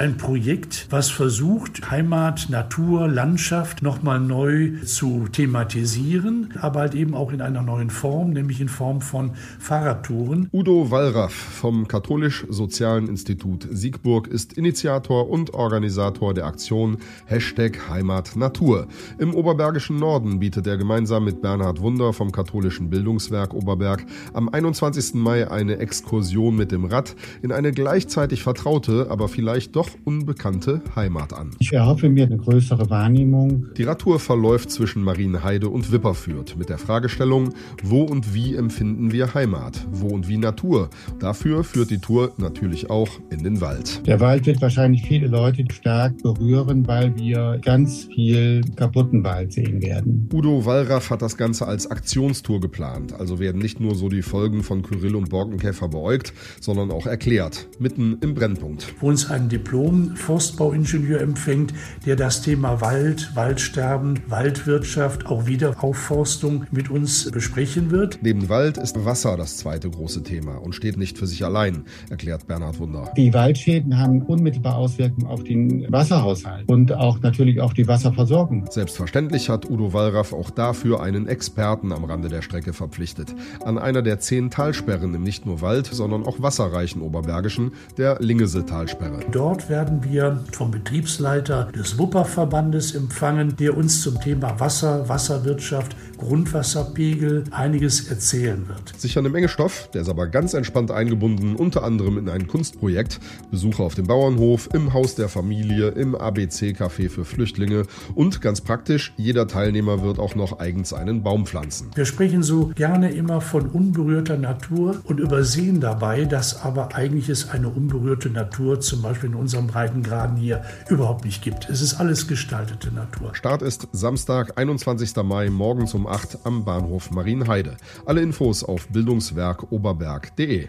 Ein Projekt, was versucht, Heimat, Natur, Landschaft nochmal neu zu thematisieren, aber halt eben auch in einer neuen Form, nämlich in Form von Fahrradtouren. Udo Wallraff vom Katholisch-Sozialen Institut Siegburg ist Initiator und Organisator der Aktion Hashtag Heimat Natur. Im oberbergischen Norden bietet er gemeinsam mit Bernhard Wunder vom katholischen Bildungswerk Oberberg am 21. Mai eine Exkursion mit dem Rad in eine gleichzeitig vertraute, aber vielleicht doch unbekannte Heimat an. Ich erhoffe mir eine größere Wahrnehmung. Die Radtour verläuft zwischen Marienheide und Wipperfürth mit der Fragestellung, wo und wie empfinden wir Heimat? Wo und wie Natur? Dafür führt die Tour natürlich auch in den Wald. Der Wald wird wahrscheinlich viele Leute stark berühren, weil wir ganz viel kaputten Wald sehen werden. Udo Wallraff hat das Ganze als Aktionstour geplant. Also werden nicht nur so die Folgen von Kyrill und Borkenkäfer beäugt, sondern auch erklärt. Mitten im Brennpunkt. Wo uns ein Diplom Diplom-Forstbauingenieur empfängt, der das Thema Wald, Waldsterben, Waldwirtschaft, auch Wiederaufforstung mit uns besprechen wird. Neben Wald ist Wasser das zweite große Thema und steht nicht für sich allein, erklärt Bernhard Wunder. Die Waldschäden haben unmittelbar Auswirkungen auf den Wasserhaushalt und auch natürlich auf die Wasserversorgung. Selbstverständlich hat Udo Wallraff auch dafür einen Experten am Rande der Strecke verpflichtet. An einer der zehn Talsperren im nicht nur Wald, sondern auch wasserreichen Oberbergischen, der Lingese-Talsperre. Dort werden wir vom Betriebsleiter des Wupperverbandes empfangen, der uns zum Thema Wasser, Wasserwirtschaft, Grundwasserpegel einiges erzählen wird. Sicher eine Menge Stoff, der ist aber ganz entspannt eingebunden, unter anderem in ein Kunstprojekt, Besuche auf dem Bauernhof, im Haus der Familie, im ABC-Café für Flüchtlinge und ganz praktisch, jeder Teilnehmer wird auch noch eigens einen Baum pflanzen. Wir sprechen so gerne immer von unberührter Natur und übersehen dabei, dass aber eigentlich es eine unberührte Natur zum Beispiel in unserem Breitengraden hier überhaupt nicht gibt. Es ist alles gestaltete Natur. Start ist Samstag, 21. Mai morgens um 8 am Bahnhof Marienheide. Alle Infos auf bildungswerkoberberg.de.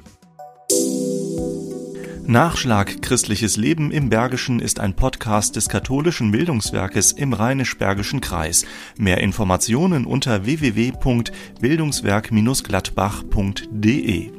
Nachschlag Christliches Leben im Bergischen ist ein Podcast des katholischen Bildungswerkes im Rheinisch-Bergischen Kreis. Mehr Informationen unter www.bildungswerk-gladbach.de